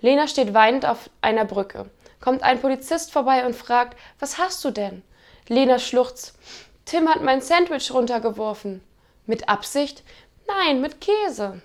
Lena steht weinend auf einer Brücke. Kommt ein Polizist vorbei und fragt, was hast du denn? Lena schluchzt. Tim hat mein Sandwich runtergeworfen. Mit Absicht? Nein, mit Käse.